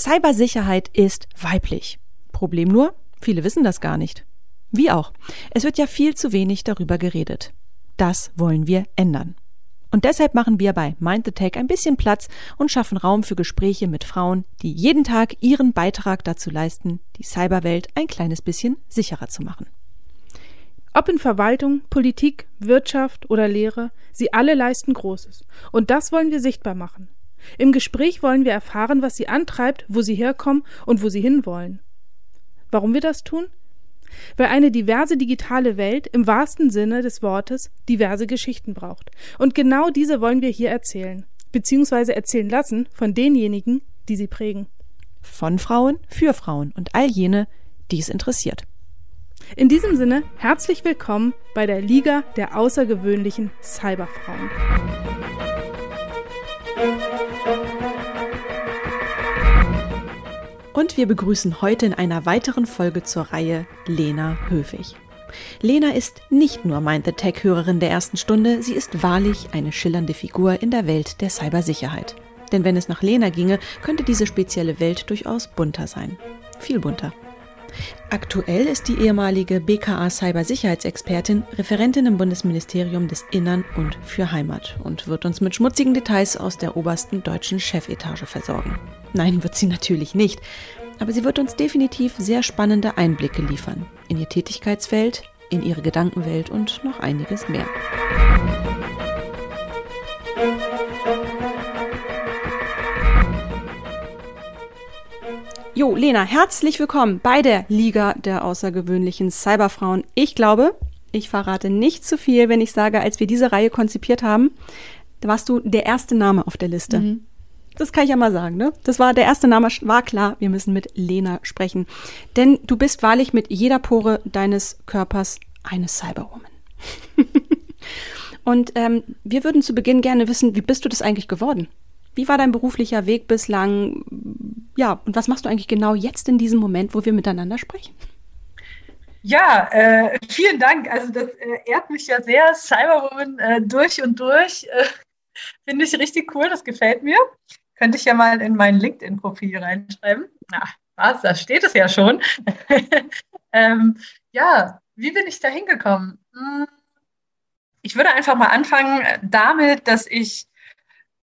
Cybersicherheit ist weiblich. Problem nur, viele wissen das gar nicht. Wie auch. Es wird ja viel zu wenig darüber geredet. Das wollen wir ändern. Und deshalb machen wir bei Mind the Tech ein bisschen Platz und schaffen Raum für Gespräche mit Frauen, die jeden Tag ihren Beitrag dazu leisten, die Cyberwelt ein kleines bisschen sicherer zu machen. Ob in Verwaltung, Politik, Wirtschaft oder Lehre, sie alle leisten Großes. Und das wollen wir sichtbar machen. Im Gespräch wollen wir erfahren, was sie antreibt, wo sie herkommen und wo sie hinwollen. Warum wir das tun? Weil eine diverse digitale Welt im wahrsten Sinne des Wortes diverse Geschichten braucht. Und genau diese wollen wir hier erzählen, beziehungsweise erzählen lassen von denjenigen, die sie prägen. Von Frauen für Frauen und all jene, die es interessiert. In diesem Sinne herzlich willkommen bei der Liga der außergewöhnlichen Cyberfrauen. Und wir begrüßen heute in einer weiteren Folge zur Reihe Lena Höfig. Lena ist nicht nur Mind the Tech-Hörerin der ersten Stunde, sie ist wahrlich eine schillernde Figur in der Welt der Cybersicherheit. Denn wenn es nach Lena ginge, könnte diese spezielle Welt durchaus bunter sein. Viel bunter. Aktuell ist die ehemalige BKA Cybersicherheitsexpertin Referentin im Bundesministerium des Innern und für Heimat und wird uns mit schmutzigen Details aus der obersten deutschen Chefetage versorgen. Nein, wird sie natürlich nicht, aber sie wird uns definitiv sehr spannende Einblicke liefern in ihr Tätigkeitsfeld, in ihre Gedankenwelt und noch einiges mehr. Jo, Lena, herzlich willkommen bei der Liga der außergewöhnlichen Cyberfrauen. Ich glaube, ich verrate nicht zu viel, wenn ich sage, als wir diese Reihe konzipiert haben, da warst du der erste Name auf der Liste. Mhm. Das kann ich ja mal sagen, ne? Das war der erste Name, war klar, wir müssen mit Lena sprechen. Denn du bist wahrlich mit jeder Pore deines Körpers eine Cyberwoman. Und ähm, wir würden zu Beginn gerne wissen, wie bist du das eigentlich geworden? Wie war dein beruflicher Weg bislang? Ja, und was machst du eigentlich genau jetzt in diesem Moment, wo wir miteinander sprechen? Ja, äh, vielen Dank. Also das äh, ehrt mich ja sehr. Cyberwoman äh, durch und durch. Äh, finde ich richtig cool, das gefällt mir. Könnte ich ja mal in mein LinkedIn-Profil reinschreiben. Na, was, da steht es ja schon. ähm, ja, wie bin ich da hingekommen? Hm, ich würde einfach mal anfangen damit, dass ich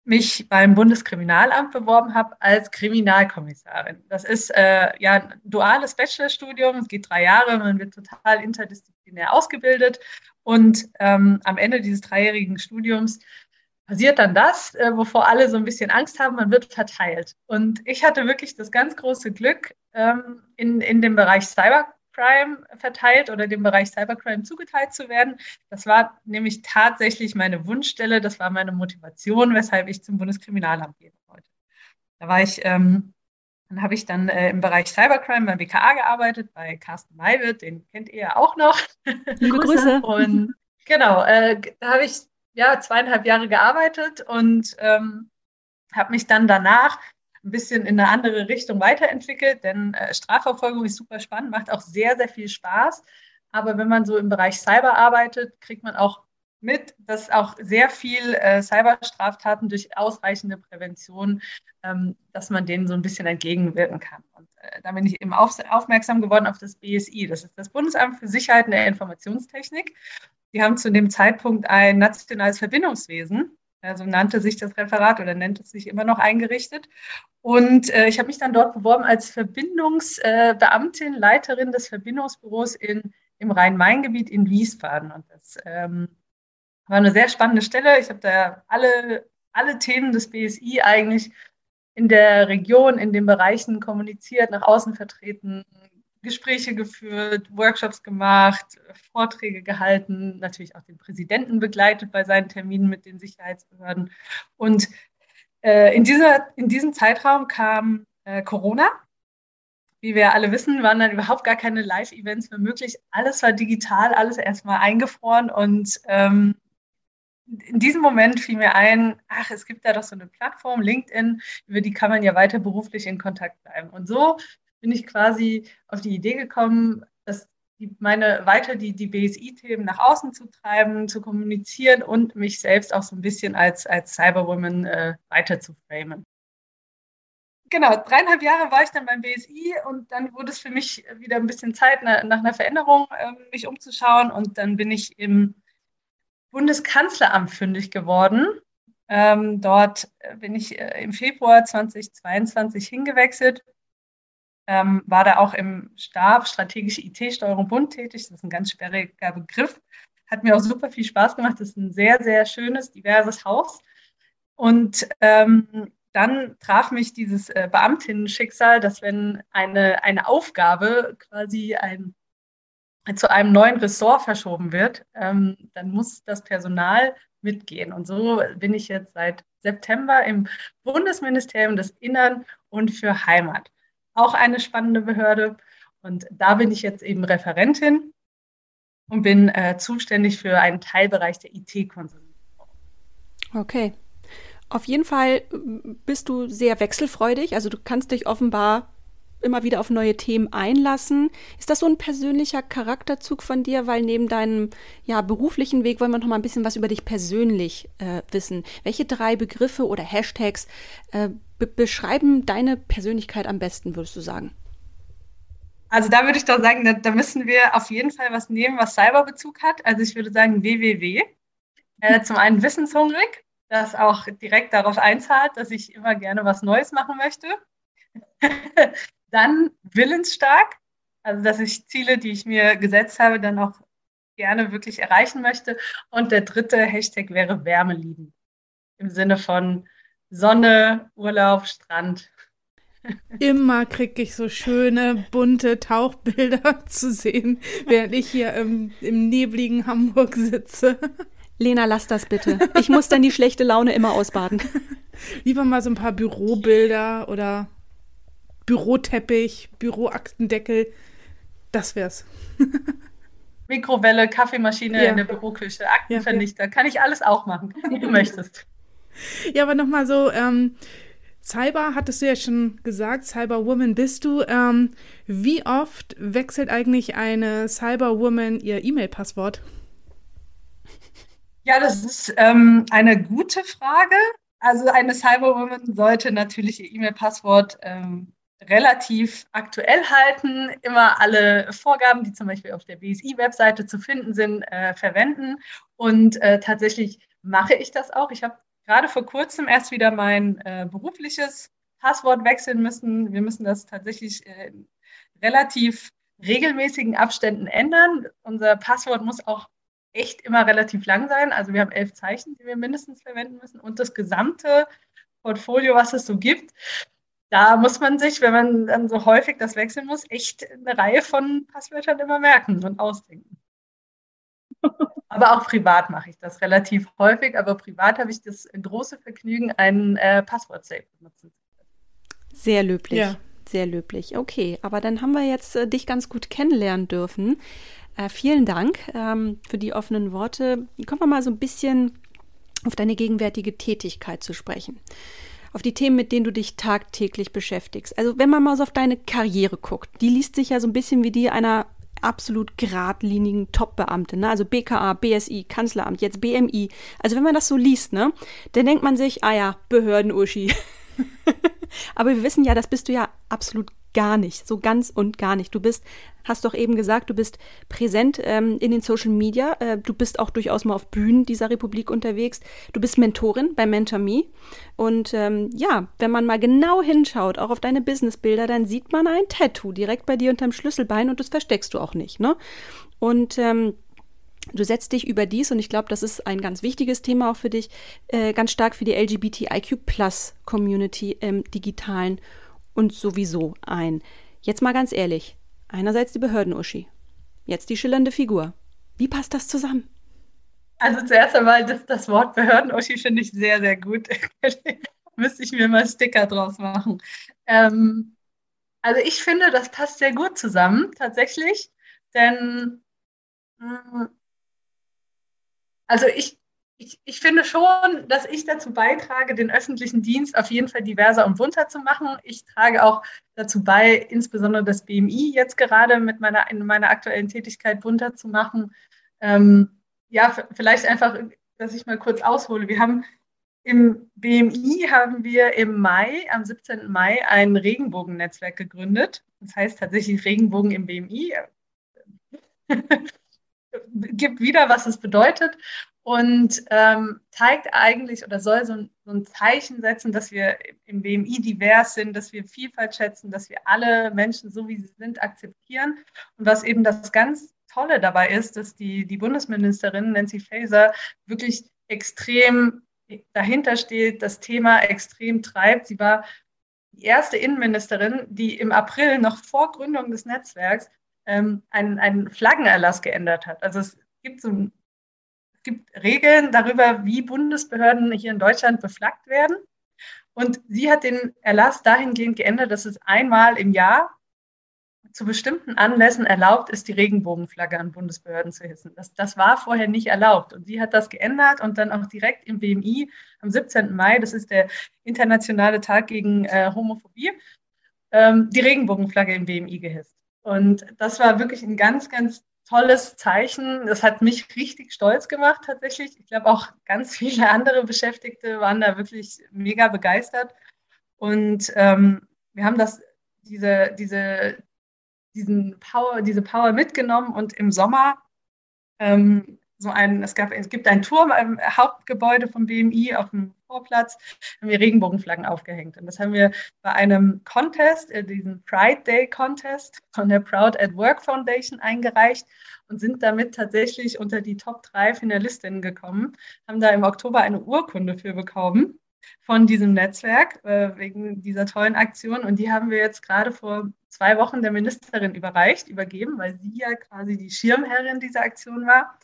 mich beim Bundeskriminalamt beworben habe als Kriminalkommissarin. Das ist äh, ja ein duales Bachelorstudium, es geht drei Jahre, man wird total interdisziplinär ausgebildet und ähm, am Ende dieses dreijährigen Studiums passiert dann das, äh, wovor alle so ein bisschen Angst haben, man wird verteilt. Und ich hatte wirklich das ganz große Glück, ähm, in, in dem Bereich Cyber Cybercrime verteilt oder dem Bereich Cybercrime zugeteilt zu werden. Das war nämlich tatsächlich meine Wunschstelle, das war meine Motivation, weshalb ich zum Bundeskriminalamt gehen wollte. Da war ich, ähm, dann habe ich dann äh, im Bereich Cybercrime beim BKA gearbeitet, bei Carsten Maywitt, den kennt ihr ja auch noch. Liebe Grüße. Und genau, äh, da habe ich ja zweieinhalb Jahre gearbeitet und ähm, habe mich dann danach ein bisschen in eine andere Richtung weiterentwickelt, denn äh, Strafverfolgung ist super spannend, macht auch sehr, sehr viel Spaß. Aber wenn man so im Bereich Cyber arbeitet, kriegt man auch mit, dass auch sehr viel äh, Cyberstraftaten durch ausreichende Prävention, ähm, dass man denen so ein bisschen entgegenwirken kann. Und äh, da bin ich eben auf, aufmerksam geworden auf das BSI. Das ist das Bundesamt für Sicherheit in der Informationstechnik. Die haben zu dem Zeitpunkt ein nationales Verbindungswesen also nannte sich das Referat oder nennt es sich immer noch eingerichtet. Und äh, ich habe mich dann dort beworben als Verbindungsbeamtin, äh, Leiterin des Verbindungsbüros in, im Rhein-Main-Gebiet in Wiesbaden. Und das ähm, war eine sehr spannende Stelle. Ich habe da alle, alle Themen des BSI eigentlich in der Region, in den Bereichen kommuniziert, nach außen vertreten, Gespräche geführt, Workshops gemacht, Vorträge gehalten, natürlich auch den Präsidenten begleitet bei seinen Terminen mit den Sicherheitsbehörden. Und äh, in, dieser, in diesem Zeitraum kam äh, Corona. Wie wir alle wissen, waren dann überhaupt gar keine Live-Events mehr möglich. Alles war digital, alles erstmal eingefroren. Und ähm, in diesem Moment fiel mir ein, ach, es gibt da doch so eine Plattform, LinkedIn, über die kann man ja weiter beruflich in Kontakt bleiben. Und so bin ich quasi auf die Idee gekommen, dass die, meine weiter die, die BSI-Themen nach außen zu treiben, zu kommunizieren und mich selbst auch so ein bisschen als, als Cyberwoman äh, weiter zu framen. genau, dreieinhalb Jahre war ich dann beim BSI und dann wurde es für mich wieder ein bisschen Zeit, nach, nach einer Veränderung äh, mich umzuschauen. Und dann bin ich im Bundeskanzleramt fündig geworden. Ähm, dort bin ich äh, im Februar 2022 hingewechselt, ähm, war da auch im Stab Strategische IT-Steuerung Bund tätig. Das ist ein ganz sperriger Begriff. Hat mir auch super viel Spaß gemacht. Das ist ein sehr, sehr schönes, diverses Haus. Und ähm, dann traf mich dieses äh, Beamtinnen-Schicksal, dass wenn eine, eine Aufgabe quasi ein, zu einem neuen Ressort verschoben wird, ähm, dann muss das Personal mitgehen. Und so bin ich jetzt seit September im Bundesministerium des Innern und für Heimat. Auch eine spannende Behörde. Und da bin ich jetzt eben Referentin und bin äh, zuständig für einen Teilbereich der IT-Konsumenten. Okay, auf jeden Fall bist du sehr wechselfreudig. Also du kannst dich offenbar immer wieder auf neue Themen einlassen. Ist das so ein persönlicher Charakterzug von dir? Weil neben deinem ja, beruflichen Weg wollen wir noch mal ein bisschen was über dich persönlich äh, wissen. Welche drei Begriffe oder Hashtags äh, be beschreiben deine Persönlichkeit am besten, würdest du sagen? Also da würde ich doch sagen, da, da, müssen wir auf jeden Fall was nehmen, was Cyberbezug hat. Also ich würde sagen www. Äh, zum einen wissenshungrig, das auch direkt darauf einzahlt, dass ich immer gerne was Neues machen möchte. dann willensstark, also dass ich Ziele, die ich mir gesetzt habe, dann auch gerne wirklich erreichen möchte. Und der dritte Hashtag wäre Wärmelieben. Im Sinne von Sonne, Urlaub, Strand. Immer kriege ich so schöne, bunte Tauchbilder zu sehen, während ich hier im, im nebligen Hamburg sitze. Lena, lass das bitte. Ich muss dann die schlechte Laune immer ausbaden. Lieber mal so ein paar Bürobilder oder Büroteppich, Büroaktendeckel. Das wär's. Mikrowelle, Kaffeemaschine ja. in der Büroküche, Aktenvernichter. Ja, ja. Kann ich alles auch machen, wie du möchtest. Ja, aber nochmal so, ähm, Cyber hattest du ja schon gesagt, Cyberwoman bist du. Ähm, wie oft wechselt eigentlich eine Cyberwoman ihr E-Mail-Passwort? Ja, das ist ähm, eine gute Frage. Also eine Cyberwoman sollte natürlich ihr E-Mail-Passwort ähm, relativ aktuell halten, immer alle Vorgaben, die zum Beispiel auf der BSI-Webseite zu finden sind, äh, verwenden. Und äh, tatsächlich mache ich das auch. Ich habe gerade vor kurzem erst wieder mein äh, berufliches Passwort wechseln müssen. Wir müssen das tatsächlich äh, in relativ regelmäßigen Abständen ändern. Unser Passwort muss auch echt immer relativ lang sein. Also wir haben elf Zeichen, die wir mindestens verwenden müssen und das gesamte Portfolio, was es so gibt. Da muss man sich, wenn man dann so häufig das wechseln muss, echt eine Reihe von Passwörtern immer merken und ausdenken. Aber auch privat mache ich das relativ häufig, aber privat habe ich das große Vergnügen, einen äh, Passwort-Safe benutzen Sehr löblich. Ja. Sehr löblich. Okay, aber dann haben wir jetzt äh, dich ganz gut kennenlernen dürfen. Äh, vielen Dank ähm, für die offenen Worte. Kommen wir mal so ein bisschen auf deine gegenwärtige Tätigkeit zu sprechen. Auf die Themen, mit denen du dich tagtäglich beschäftigst. Also, wenn man mal so auf deine Karriere guckt, die liest sich ja so ein bisschen wie die einer absolut geradlinigen Top-Beamtin, ne? also BKA, BSI, Kanzleramt, jetzt BMI. Also wenn man das so liest, ne, dann denkt man sich, ah ja, Behörden-Uschi. Aber wir wissen ja, das bist du ja absolut gar nicht, so ganz und gar nicht. Du bist, hast doch eben gesagt, du bist präsent ähm, in den Social Media, äh, du bist auch durchaus mal auf Bühnen dieser Republik unterwegs, du bist Mentorin bei Mentor Me und ähm, ja, wenn man mal genau hinschaut, auch auf deine Businessbilder, dann sieht man ein Tattoo direkt bei dir unterm Schlüsselbein und das versteckst du auch nicht, ne? Und ähm, Du setzt dich überdies, und ich glaube, das ist ein ganz wichtiges Thema auch für dich, äh, ganz stark für die LGBTIQ-Plus-Community im digitalen und sowieso ein. Jetzt mal ganz ehrlich, einerseits die Behörden-Uschi, jetzt die schillernde Figur. Wie passt das zusammen? Also zuerst einmal, das, das Wort Behörden-Uschi finde ich sehr, sehr gut. Müsste ich mir mal Sticker draus machen. Ähm, also ich finde, das passt sehr gut zusammen, tatsächlich. Denn mm, also ich ich, ich finde schon, dass ich dazu beitrage, den öffentlichen Dienst auf jeden Fall diverser und bunter zu machen. Ich trage auch dazu bei, insbesondere das BMI jetzt gerade mit meiner, in meiner aktuellen Tätigkeit bunter zu machen. Ähm, ja, vielleicht einfach, dass ich mal kurz aushole. Wir haben im BMI haben wir im Mai, am 17. Mai, ein Regenbogennetzwerk gegründet. Das heißt tatsächlich Regenbogen im BMI. Gibt wieder, was es bedeutet und ähm, zeigt eigentlich oder soll so ein, so ein, Zeichen setzen, dass wir im BMI divers sind, dass wir Vielfalt schätzen, dass wir alle Menschen so wie sie sind akzeptieren. Und was eben das ganz Tolle dabei ist, dass die, die Bundesministerin Nancy Faeser wirklich extrem dahinter steht, das Thema extrem treibt. Sie war die erste Innenministerin, die im April noch vor Gründung des Netzwerks ähm, einen, einen Flaggenerlass geändert hat. Also es gibt so ein gibt Regeln darüber, wie Bundesbehörden hier in Deutschland beflaggt werden. Und sie hat den Erlass dahingehend geändert, dass es einmal im Jahr zu bestimmten Anlässen erlaubt ist, die Regenbogenflagge an Bundesbehörden zu hissen. Das, das war vorher nicht erlaubt. Und sie hat das geändert und dann auch direkt im BMI am 17. Mai, das ist der internationale Tag gegen äh, Homophobie, ähm, die Regenbogenflagge im BMI gehisst. Und das war wirklich ein ganz, ganz tolles Zeichen. Das hat mich richtig stolz gemacht tatsächlich. Ich glaube auch ganz viele andere Beschäftigte waren da wirklich mega begeistert. Und ähm, wir haben das, diese, diese, diesen Power, diese Power mitgenommen und im Sommer ähm, so ein, es, gab, es gibt einen Turm im Hauptgebäude vom BMI auf dem Vorplatz, haben wir Regenbogenflaggen aufgehängt. Und das haben wir bei einem Contest, äh, diesen Pride Day Contest von der Proud at Work Foundation eingereicht und sind damit tatsächlich unter die Top 3 Finalistinnen gekommen, haben da im Oktober eine Urkunde für bekommen von diesem Netzwerk äh, wegen dieser tollen Aktion. Und die haben wir jetzt gerade vor zwei Wochen der Ministerin überreicht, übergeben, weil sie ja quasi die Schirmherrin dieser Aktion war.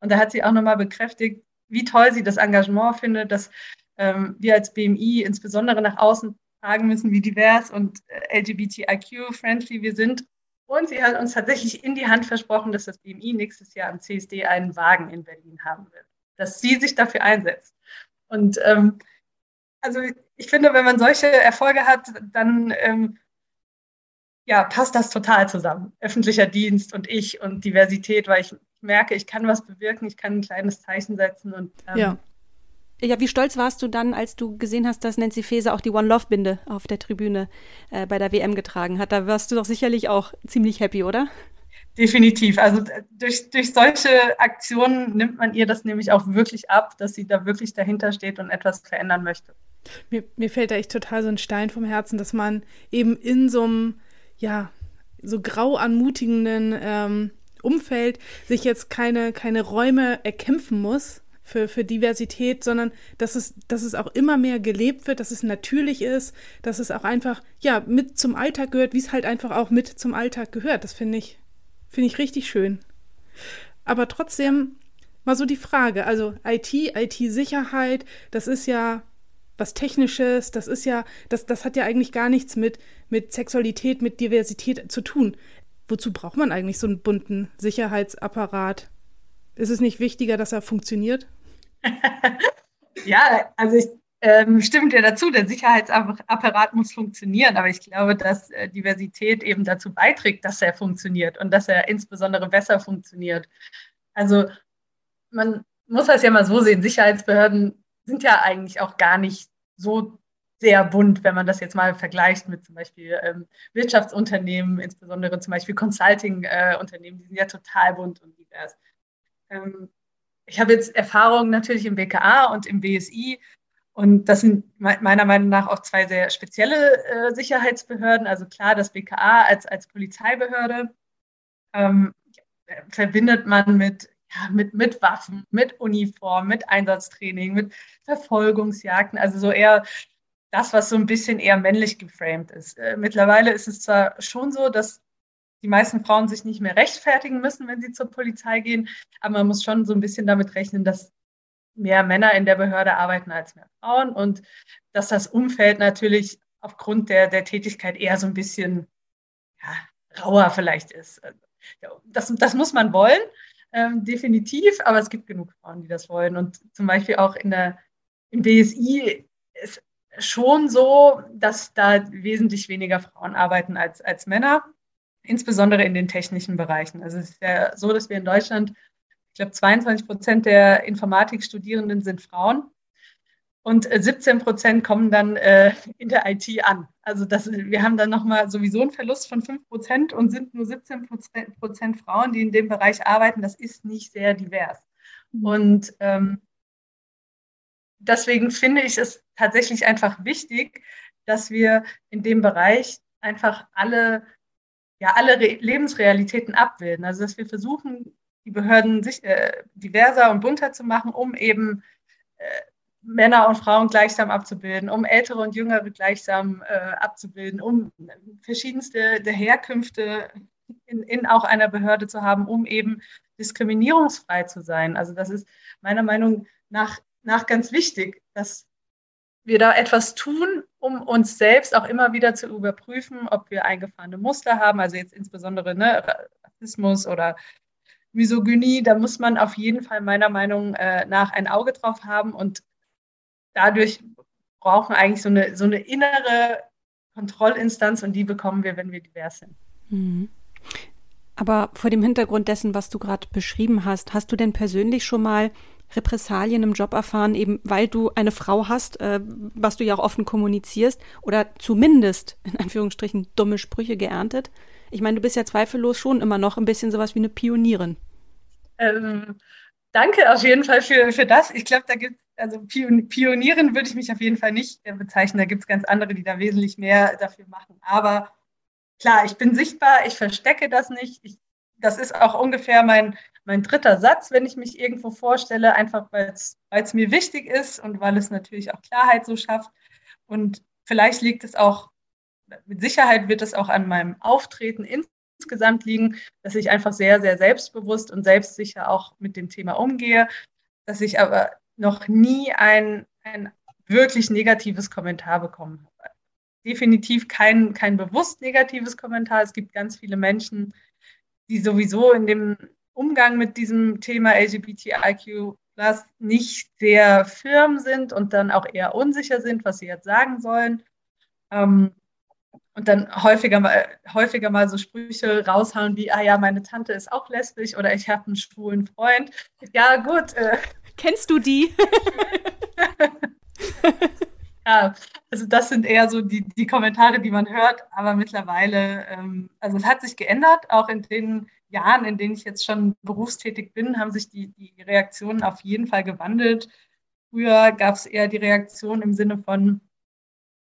Und da hat sie auch nochmal bekräftigt, wie toll sie das Engagement findet, dass ähm, wir als BMI insbesondere nach außen tragen müssen, wie divers und äh, LGBTIQ-friendly wir sind. Und sie hat uns tatsächlich in die Hand versprochen, dass das BMI nächstes Jahr am CSD einen Wagen in Berlin haben wird, dass sie sich dafür einsetzt. Und ähm, also ich finde, wenn man solche Erfolge hat, dann ähm, ja, passt das total zusammen. Öffentlicher Dienst und ich und Diversität, weil ich merke, ich kann was bewirken, ich kann ein kleines Zeichen setzen und ähm, ja. Ja, wie stolz warst du dann, als du gesehen hast, dass Nancy Faeser auch die One Love Binde auf der Tribüne äh, bei der WM getragen hat? Da warst du doch sicherlich auch ziemlich happy, oder? Definitiv. Also durch, durch solche Aktionen nimmt man ihr das nämlich auch wirklich ab, dass sie da wirklich dahinter steht und etwas verändern möchte. Mir, mir fällt da echt total so ein Stein vom Herzen, dass man eben in so einem, ja, so grau anmutigenden ähm, Umfeld sich jetzt keine, keine Räume erkämpfen muss für, für Diversität, sondern dass es, dass es auch immer mehr gelebt wird, dass es natürlich ist, dass es auch einfach, ja, mit zum Alltag gehört, wie es halt einfach auch mit zum Alltag gehört. Das finde ich, finde ich richtig schön. Aber trotzdem mal so die Frage, also IT, IT-Sicherheit, das ist ja was Technisches, das ist ja, das, das hat ja eigentlich gar nichts mit, mit Sexualität, mit Diversität zu tun wozu braucht man eigentlich so einen bunten Sicherheitsapparat? Ist es nicht wichtiger, dass er funktioniert? ja, also ich ähm, stimme dir dazu, der Sicherheitsapparat muss funktionieren, aber ich glaube, dass äh, Diversität eben dazu beiträgt, dass er funktioniert und dass er insbesondere besser funktioniert. Also man muss das ja mal so sehen, Sicherheitsbehörden sind ja eigentlich auch gar nicht so sehr bunt, wenn man das jetzt mal vergleicht mit zum Beispiel ähm, Wirtschaftsunternehmen, insbesondere zum Beispiel Consulting-Unternehmen, äh, die sind ja total bunt und divers. Ähm, ich habe jetzt Erfahrungen natürlich im BKA und im BSI und das sind meiner Meinung nach auch zwei sehr spezielle äh, Sicherheitsbehörden. Also klar, das BKA als, als Polizeibehörde ähm, verbindet man mit ja, mit, mit Waffen, mit Uniform, mit Einsatztraining, mit Verfolgungsjagden, also so eher das, was so ein bisschen eher männlich geframed ist. Äh, mittlerweile ist es zwar schon so, dass die meisten Frauen sich nicht mehr rechtfertigen müssen, wenn sie zur Polizei gehen, aber man muss schon so ein bisschen damit rechnen, dass mehr Männer in der Behörde arbeiten als mehr Frauen und dass das Umfeld natürlich aufgrund der, der Tätigkeit eher so ein bisschen ja, rauer vielleicht ist. Also, das, das muss man wollen, ähm, definitiv, aber es gibt genug Frauen, die das wollen. Und zum Beispiel auch in der, im BSI ist schon so, dass da wesentlich weniger Frauen arbeiten als, als Männer, insbesondere in den technischen Bereichen. Also es ist ja so, dass wir in Deutschland, ich glaube, 22 Prozent der Informatikstudierenden sind Frauen. und 17 Prozent kommen dann äh, in der IT an. Also das, wir haben dann nochmal sowieso einen Verlust von 5 Prozent und sind nur 17 Prozent Frauen, die in dem Bereich arbeiten. Das ist nicht sehr divers. Mhm. Und ähm, deswegen finde ich es tatsächlich einfach wichtig, dass wir in dem Bereich einfach alle, ja, alle Re Lebensrealitäten abbilden. Also dass wir versuchen, die Behörden sich, äh, diverser und bunter zu machen, um eben äh, Männer und Frauen gleichsam abzubilden, um ältere und jüngere gleichsam äh, abzubilden, um verschiedenste Herkünfte in, in auch einer Behörde zu haben, um eben diskriminierungsfrei zu sein. Also das ist meiner Meinung nach, nach ganz wichtig, dass wir da etwas tun, um uns selbst auch immer wieder zu überprüfen, ob wir eingefahrene Muster haben, also jetzt insbesondere ne, Rassismus oder Misogynie, da muss man auf jeden Fall meiner Meinung äh, nach ein Auge drauf haben und dadurch brauchen eigentlich so eine, so eine innere Kontrollinstanz und die bekommen wir, wenn wir divers sind. Mhm. Aber vor dem Hintergrund dessen, was du gerade beschrieben hast, hast du denn persönlich schon mal Repressalien im Job erfahren, eben weil du eine Frau hast, äh, was du ja auch offen kommunizierst, oder zumindest in Anführungsstrichen dumme Sprüche geerntet? Ich meine, du bist ja zweifellos schon immer noch ein bisschen sowas wie eine Pionierin. Ähm, danke auf jeden Fall für, für das. Ich glaube, da gibt es also Pionierin würde ich mich auf jeden Fall nicht äh, bezeichnen. Da gibt es ganz andere, die da wesentlich mehr dafür machen. Aber klar, ich bin sichtbar, ich verstecke das nicht. Ich, das ist auch ungefähr mein, mein dritter Satz, wenn ich mich irgendwo vorstelle, einfach weil es mir wichtig ist und weil es natürlich auch Klarheit so schafft. Und vielleicht liegt es auch, mit Sicherheit wird es auch an meinem Auftreten insgesamt liegen, dass ich einfach sehr, sehr selbstbewusst und selbstsicher auch mit dem Thema umgehe, dass ich aber noch nie ein, ein wirklich negatives Kommentar bekommen habe. Definitiv kein, kein bewusst negatives Kommentar. Es gibt ganz viele Menschen, die sowieso in dem Umgang mit diesem Thema LGBTIQ nicht sehr firm sind und dann auch eher unsicher sind, was sie jetzt sagen sollen. Ähm, und dann häufiger mal, häufiger mal so Sprüche raushauen wie, ah ja, meine Tante ist auch lesbisch oder ich habe einen schwulen Freund. Ja, gut, äh, Kennst du die? ja, also das sind eher so die, die Kommentare, die man hört, aber mittlerweile, ähm, also es hat sich geändert, auch in den Jahren, in denen ich jetzt schon berufstätig bin, haben sich die, die Reaktionen auf jeden Fall gewandelt. Früher gab es eher die Reaktion im Sinne von,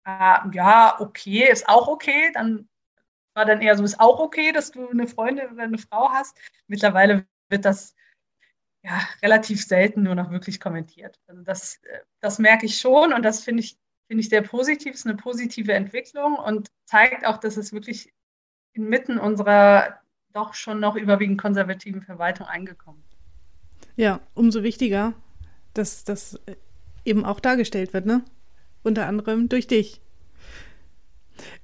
äh, ja, okay, ist auch okay, dann war dann eher so, ist auch okay, dass du eine Freundin oder eine Frau hast. Mittlerweile wird das ja, relativ selten nur noch wirklich kommentiert. Also das, äh, das merke ich schon und das finde ich, finde ich sehr positiv, ist eine positive Entwicklung und zeigt auch, dass es wirklich inmitten unserer doch schon noch überwiegend konservativen Verwaltung eingekommen. Ja, umso wichtiger, dass das eben auch dargestellt wird, ne? Unter anderem durch dich.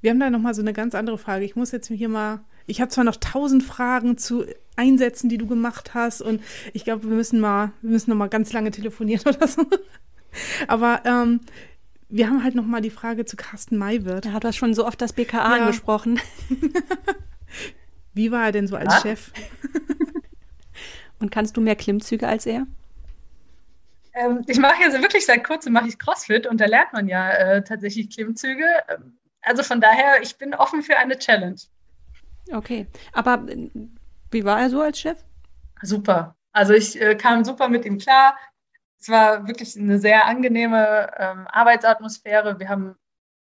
Wir haben da nochmal so eine ganz andere Frage. Ich muss jetzt hier mal ich habe zwar noch tausend Fragen zu Einsätzen, die du gemacht hast, und ich glaube, wir müssen mal, wir müssen noch mal ganz lange telefonieren oder so. Aber ähm, wir haben halt noch mal die Frage zu Carsten Maywirth. Ja, du hast schon so oft das BKA ja. angesprochen. Wie war er denn so als ja? Chef? und kannst du mehr Klimmzüge als er? Ähm, ich mache so wirklich seit kurzem mache ich CrossFit und da lernt man ja äh, tatsächlich Klimmzüge. Ähm, also von daher, ich bin offen für eine Challenge. Okay, aber äh, wie war er so als Chef? Super. Also ich äh, kam super mit ihm klar. Es war wirklich eine sehr angenehme ähm, Arbeitsatmosphäre. Wir haben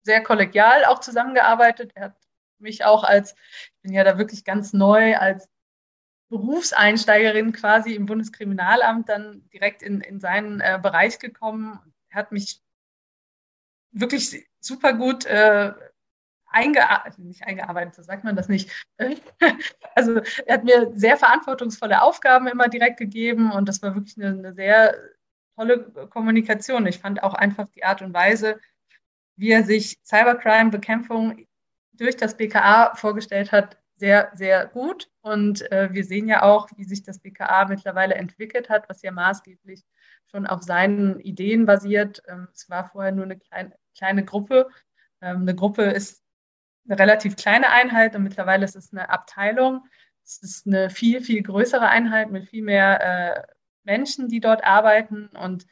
sehr kollegial auch zusammengearbeitet. Er hat mich auch als, ich bin ja da wirklich ganz neu, als Berufseinsteigerin quasi im Bundeskriminalamt dann direkt in, in seinen äh, Bereich gekommen. Er hat mich wirklich super gut äh, eingearbeitet, nicht eingearbeitet, so sagt man das nicht. Also er hat mir sehr verantwortungsvolle Aufgaben immer direkt gegeben und das war wirklich eine, eine sehr tolle Kommunikation. Ich fand auch einfach die Art und Weise, wie er sich Cybercrime-Bekämpfung durch das BKA vorgestellt hat, sehr, sehr gut. Und äh, wir sehen ja auch, wie sich das BKA mittlerweile entwickelt hat, was ja maßgeblich schon auf seinen Ideen basiert. Ähm, es war vorher nur eine kleine, kleine Gruppe. Ähm, eine Gruppe ist eine relativ kleine Einheit und mittlerweile ist es eine Abteilung. Es ist eine viel, viel größere Einheit mit viel mehr äh, Menschen, die dort arbeiten und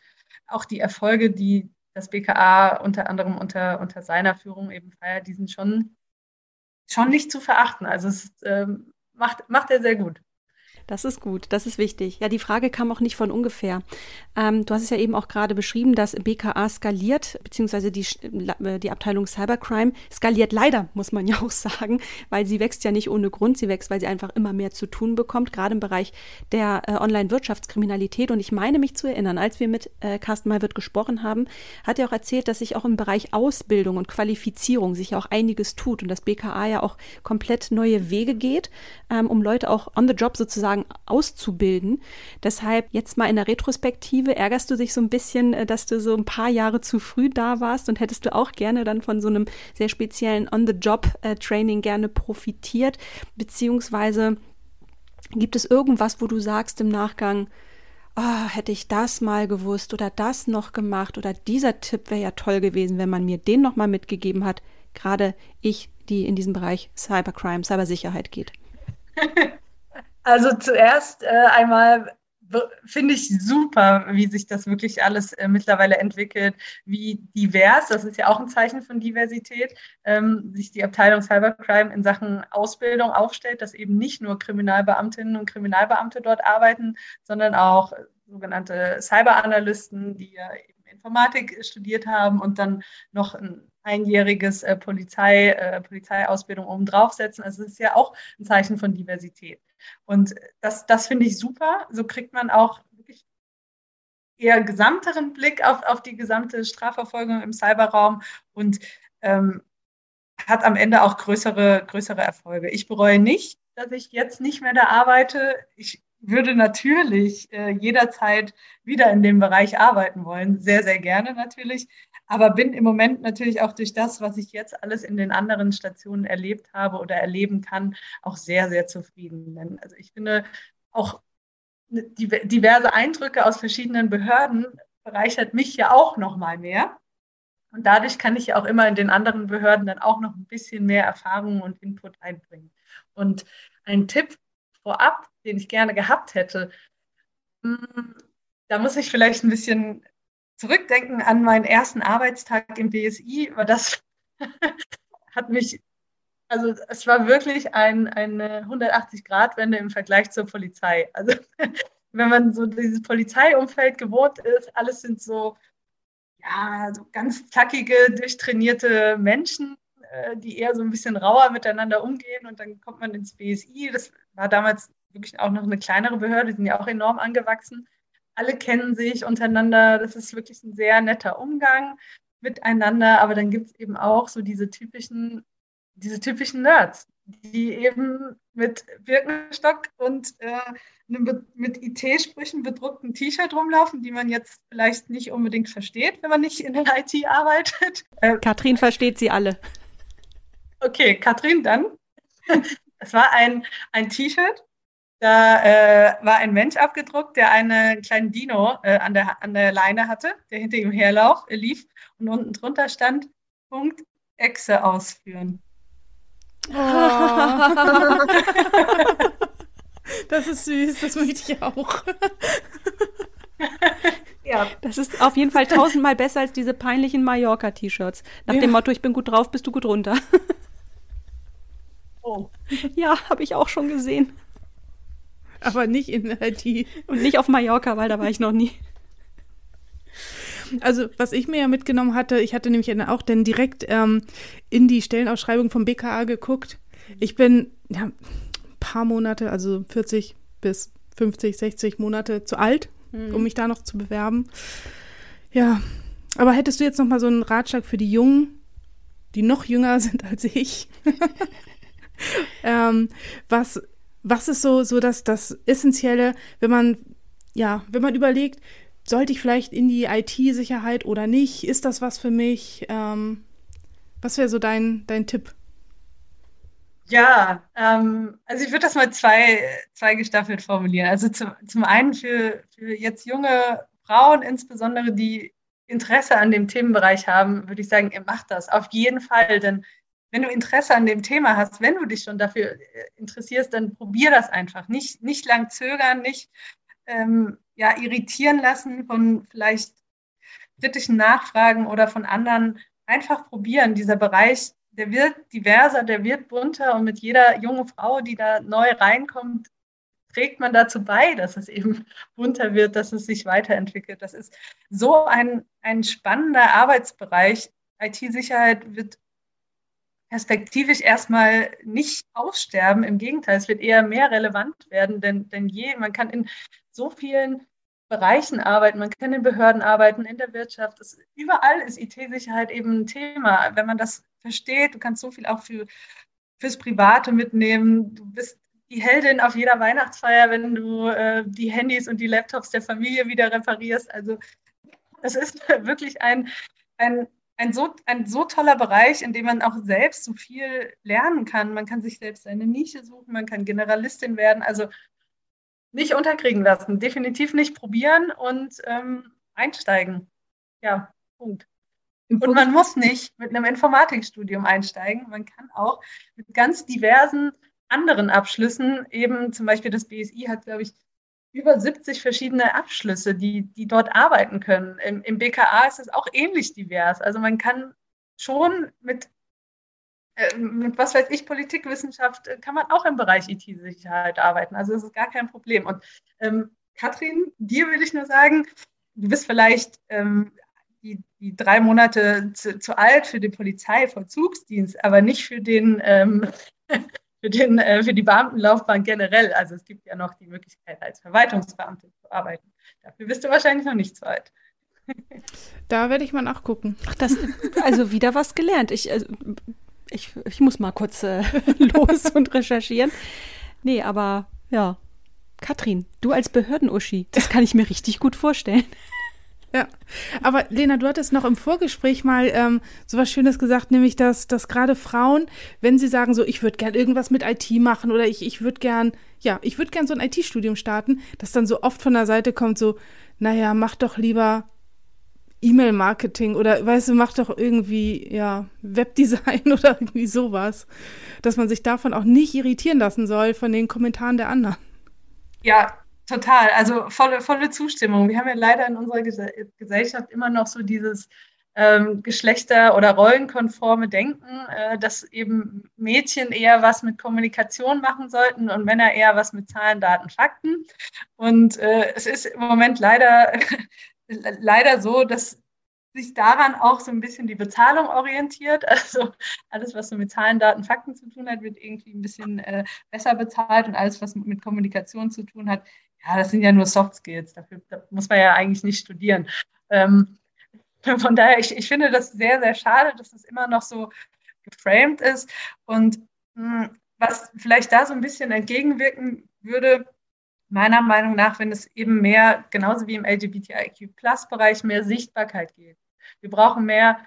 auch die Erfolge, die das BKA unter anderem unter, unter seiner Führung eben feiert, die sind schon, schon nicht zu verachten. Also es ähm, macht, macht er sehr gut. Das ist gut, das ist wichtig. Ja, die Frage kam auch nicht von ungefähr. Ähm, du hast es ja eben auch gerade beschrieben, dass BKA skaliert, beziehungsweise die, äh, die Abteilung Cybercrime skaliert leider, muss man ja auch sagen, weil sie wächst ja nicht ohne Grund. Sie wächst, weil sie einfach immer mehr zu tun bekommt, gerade im Bereich der äh, Online-Wirtschaftskriminalität. Und ich meine mich zu erinnern, als wir mit äh, Carsten Malwirt gesprochen haben, hat er auch erzählt, dass sich auch im Bereich Ausbildung und Qualifizierung sich auch einiges tut und das BKA ja auch komplett neue Wege geht, ähm, um Leute auch on the job sozusagen sozusagen auszubilden. Deshalb jetzt mal in der Retrospektive, ärgerst du dich so ein bisschen, äh, dass du so ein paar Jahre zu früh da warst und hättest du auch gerne dann von so einem sehr speziellen On-the-Job-Training gerne profitiert? Beziehungsweise gibt es irgendwas, wo du sagst im Nachgang, oh, hätte ich das mal gewusst oder das noch gemacht oder dieser Tipp wäre ja toll gewesen, wenn man mir den nochmal mitgegeben hat. Gerade ich, die in diesem Bereich Cybercrime, Cybersicherheit geht. Also zuerst äh, einmal finde ich super, wie sich das wirklich alles äh, mittlerweile entwickelt, wie divers, das ist ja auch ein Zeichen von Diversität, ähm, sich die Abteilung Cybercrime in Sachen Ausbildung aufstellt, dass eben nicht nur Kriminalbeamtinnen und Kriminalbeamte dort arbeiten, sondern auch sogenannte Cyberanalysten, die ja Informatik studiert haben und dann noch ein einjähriges äh, Polizei, äh, Polizeiausbildung oben draufsetzen. Also es ist ja auch ein Zeichen von Diversität. Und das, das finde ich super. So kriegt man auch wirklich eher gesamteren Blick auf, auf die gesamte Strafverfolgung im Cyberraum und ähm, hat am Ende auch größere, größere Erfolge. Ich bereue nicht, dass ich jetzt nicht mehr da arbeite. Ich würde natürlich äh, jederzeit wieder in dem Bereich arbeiten wollen. Sehr, sehr gerne natürlich aber bin im Moment natürlich auch durch das, was ich jetzt alles in den anderen Stationen erlebt habe oder erleben kann, auch sehr, sehr zufrieden. Also ich finde auch diverse Eindrücke aus verschiedenen Behörden bereichert mich ja auch noch mal mehr. Und dadurch kann ich ja auch immer in den anderen Behörden dann auch noch ein bisschen mehr Erfahrung und Input einbringen. Und ein Tipp vorab, den ich gerne gehabt hätte, hm, da muss ich vielleicht ein bisschen zurückdenken an meinen ersten Arbeitstag im BSI, aber das hat mich, also es war wirklich ein, eine 180-Grad-Wende im Vergleich zur Polizei. Also wenn man so dieses Polizeiumfeld gewohnt ist, alles sind so, ja, so ganz zackige, durchtrainierte Menschen, äh, die eher so ein bisschen rauer miteinander umgehen und dann kommt man ins BSI. Das war damals wirklich auch noch eine kleinere Behörde, die sind ja auch enorm angewachsen alle kennen sich untereinander. Das ist wirklich ein sehr netter Umgang miteinander. Aber dann gibt es eben auch so diese typischen, diese typischen Nerds, die eben mit Birkenstock und äh, mit IT-Sprüchen bedruckten T-Shirt rumlaufen, die man jetzt vielleicht nicht unbedingt versteht, wenn man nicht in der IT arbeitet. Äh, Katrin versteht sie alle. Okay, Katrin, dann. Es war ein, ein T-Shirt da äh, war ein Mensch abgedruckt, der einen kleinen Dino äh, an, der, an der Leine hatte, der hinter ihm herlauf, äh, lief und unten drunter stand Punkt Echse ausführen. Oh. das ist süß, das möchte ich auch. ja. Das ist auf jeden Fall tausendmal besser als diese peinlichen Mallorca-T-Shirts. Nach ja. dem Motto, ich bin gut drauf, bist du gut runter. oh. Ja, habe ich auch schon gesehen. Aber nicht in IT. Und nicht auf Mallorca, weil da war ich noch nie. Also, was ich mir ja mitgenommen hatte, ich hatte nämlich auch dann direkt ähm, in die Stellenausschreibung vom BKA geguckt. Ich bin ja, ein paar Monate, also 40 bis 50, 60 Monate zu alt, mhm. um mich da noch zu bewerben. Ja, aber hättest du jetzt noch mal so einen Ratschlag für die Jungen, die noch jünger sind als ich, ähm, was was ist so, so das, das Essentielle, wenn man, ja, wenn man überlegt, sollte ich vielleicht in die IT-Sicherheit oder nicht? Ist das was für mich? Ähm, was wäre so dein, dein Tipp? Ja, ähm, also ich würde das mal zwei, zwei gestaffelt formulieren. Also zum, zum einen für, für jetzt junge Frauen insbesondere, die Interesse an dem Themenbereich haben, würde ich sagen, ihr macht das auf jeden Fall, denn wenn du Interesse an dem Thema hast, wenn du dich schon dafür äh, interessierst, dann probier das einfach. Nicht, nicht lang zögern, nicht ähm, ja, irritieren lassen von vielleicht kritischen Nachfragen oder von anderen einfach probieren. Dieser Bereich, der wird diverser, der wird bunter und mit jeder junge Frau, die da neu reinkommt, trägt man dazu bei, dass es eben bunter wird, dass es sich weiterentwickelt. Das ist so ein, ein spannender Arbeitsbereich. IT-Sicherheit wird perspektivisch erstmal nicht aussterben. Im Gegenteil, es wird eher mehr relevant werden denn, denn je. Man kann in so vielen Bereichen arbeiten, man kann in Behörden arbeiten, in der Wirtschaft. Es, überall ist IT-Sicherheit eben ein Thema. Wenn man das versteht, du kannst so viel auch für, fürs Private mitnehmen. Du bist die Heldin auf jeder Weihnachtsfeier, wenn du äh, die Handys und die Laptops der Familie wieder reparierst. Also es ist wirklich ein, ein, ein, so, ein so toller Bereich, in dem man auch selbst so viel lernen kann. Man kann sich selbst eine Nische suchen, man kann Generalistin werden. Also nicht unterkriegen lassen, definitiv nicht probieren und ähm, einsteigen. Ja, Punkt. Und man muss nicht mit einem Informatikstudium einsteigen. Man kann auch mit ganz diversen anderen Abschlüssen, eben zum Beispiel das BSI hat, glaube ich, über 70 verschiedene Abschlüsse, die, die dort arbeiten können. Im, Im BKA ist es auch ähnlich divers. Also man kann schon mit, äh, mit was weiß ich, Politikwissenschaft, äh, kann man auch im Bereich IT-Sicherheit arbeiten. Also das ist gar kein Problem. Und ähm, Katrin, dir will ich nur sagen, du bist vielleicht ähm, die, die, drei Monate zu, zu, alt für den Polizeivollzugsdienst, aber nicht für den ähm, für, den, äh, für die Beamtenlaufbahn generell. Also es gibt ja noch die Möglichkeit, als Verwaltungsbeamte zu arbeiten. Dafür bist du wahrscheinlich noch nicht zu alt. Da werde ich mal nachgucken. Ach, das, also wieder was gelernt. Ich, also, ich, ich muss mal kurz äh, los und recherchieren. Nee, aber ja. Katrin, du als Behördenuschi, das kann ich mir richtig gut vorstellen. Ja, aber Lena, du hattest noch im Vorgespräch mal ähm, so was Schönes gesagt, nämlich, dass, dass gerade Frauen, wenn sie sagen, so, ich würde gern irgendwas mit IT machen oder ich, ich würde gern, ja, ich würde gern so ein IT-Studium starten, dass dann so oft von der Seite kommt, so, naja, mach doch lieber E-Mail-Marketing oder, weißt du, mach doch irgendwie, ja, Webdesign oder irgendwie sowas. Dass man sich davon auch nicht irritieren lassen soll von den Kommentaren der anderen. Ja, Total, also volle, volle Zustimmung. Wir haben ja leider in unserer Gesellschaft immer noch so dieses ähm, Geschlechter- oder rollenkonforme Denken, äh, dass eben Mädchen eher was mit Kommunikation machen sollten und Männer eher was mit Zahlen, Daten, Fakten. Und äh, es ist im Moment leider, leider so, dass sich daran auch so ein bisschen die Bezahlung orientiert. Also alles, was so mit Zahlen, Daten, Fakten zu tun hat, wird irgendwie ein bisschen äh, besser bezahlt und alles, was mit Kommunikation zu tun hat, ja, das sind ja nur Soft Skills, dafür muss man ja eigentlich nicht studieren. Ähm, von daher, ich, ich finde das sehr, sehr schade, dass das immer noch so geframed ist. Und mh, hm, was vielleicht da so ein bisschen entgegenwirken würde, meiner Meinung nach, wenn es eben mehr, genauso wie im LGBTIQ-Plus-Bereich, mehr Sichtbarkeit geht. Wir brauchen mehr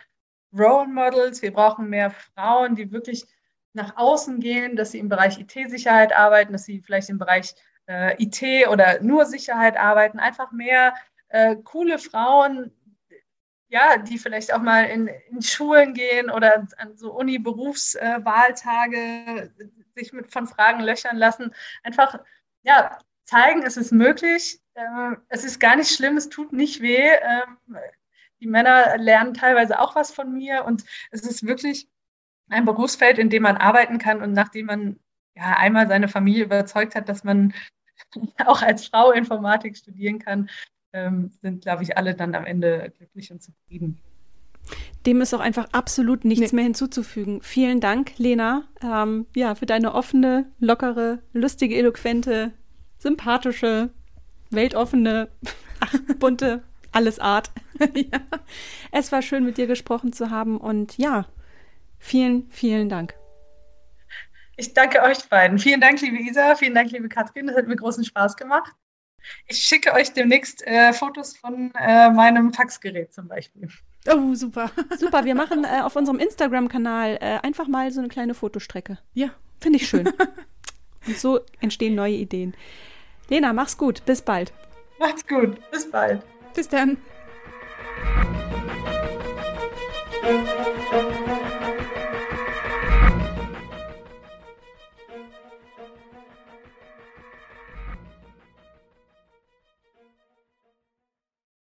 Role Models, wir brauchen mehr Frauen, die wirklich nach außen gehen, dass sie im Bereich IT-Sicherheit arbeiten, dass sie vielleicht im Bereich äh, IT oder nur Sicherheit arbeiten, einfach mehr äh, coole Frauen, ja, die vielleicht auch mal in, in Schulen gehen oder an so Uni-Berufswahltage äh, sich mit von Fragen löchern lassen. Einfach, ja, zeigen, es ist möglich. Äh, es ist gar nicht schlimm, es tut nicht weh. Ähm, die Männer lernen teilweise auch was von mir und es ist wirklich ein Berufsfeld, in dem man arbeiten kann und nachdem man ja einmal seine Familie überzeugt hat, dass man auch als Frau Informatik studieren kann, ähm, sind, glaube ich, alle dann am Ende glücklich und zufrieden. Dem ist auch einfach absolut nichts nee. mehr hinzuzufügen. Vielen Dank, Lena, ähm, ja, für deine offene, lockere, lustige, eloquente, sympathische, weltoffene, ach, bunte, alles Art. ja. Es war schön, mit dir gesprochen zu haben und ja, vielen, vielen Dank. Ich danke euch beiden. Vielen Dank, liebe Isa. Vielen Dank, liebe Katrin. Das hat mir großen Spaß gemacht. Ich schicke euch demnächst äh, Fotos von äh, meinem Faxgerät zum Beispiel. Oh, super. Super, wir machen äh, auf unserem Instagram-Kanal äh, einfach mal so eine kleine Fotostrecke. Ja. Finde ich schön. Und so entstehen neue Ideen. Lena, mach's gut. Bis bald. Macht's gut. Bis bald. Bis dann.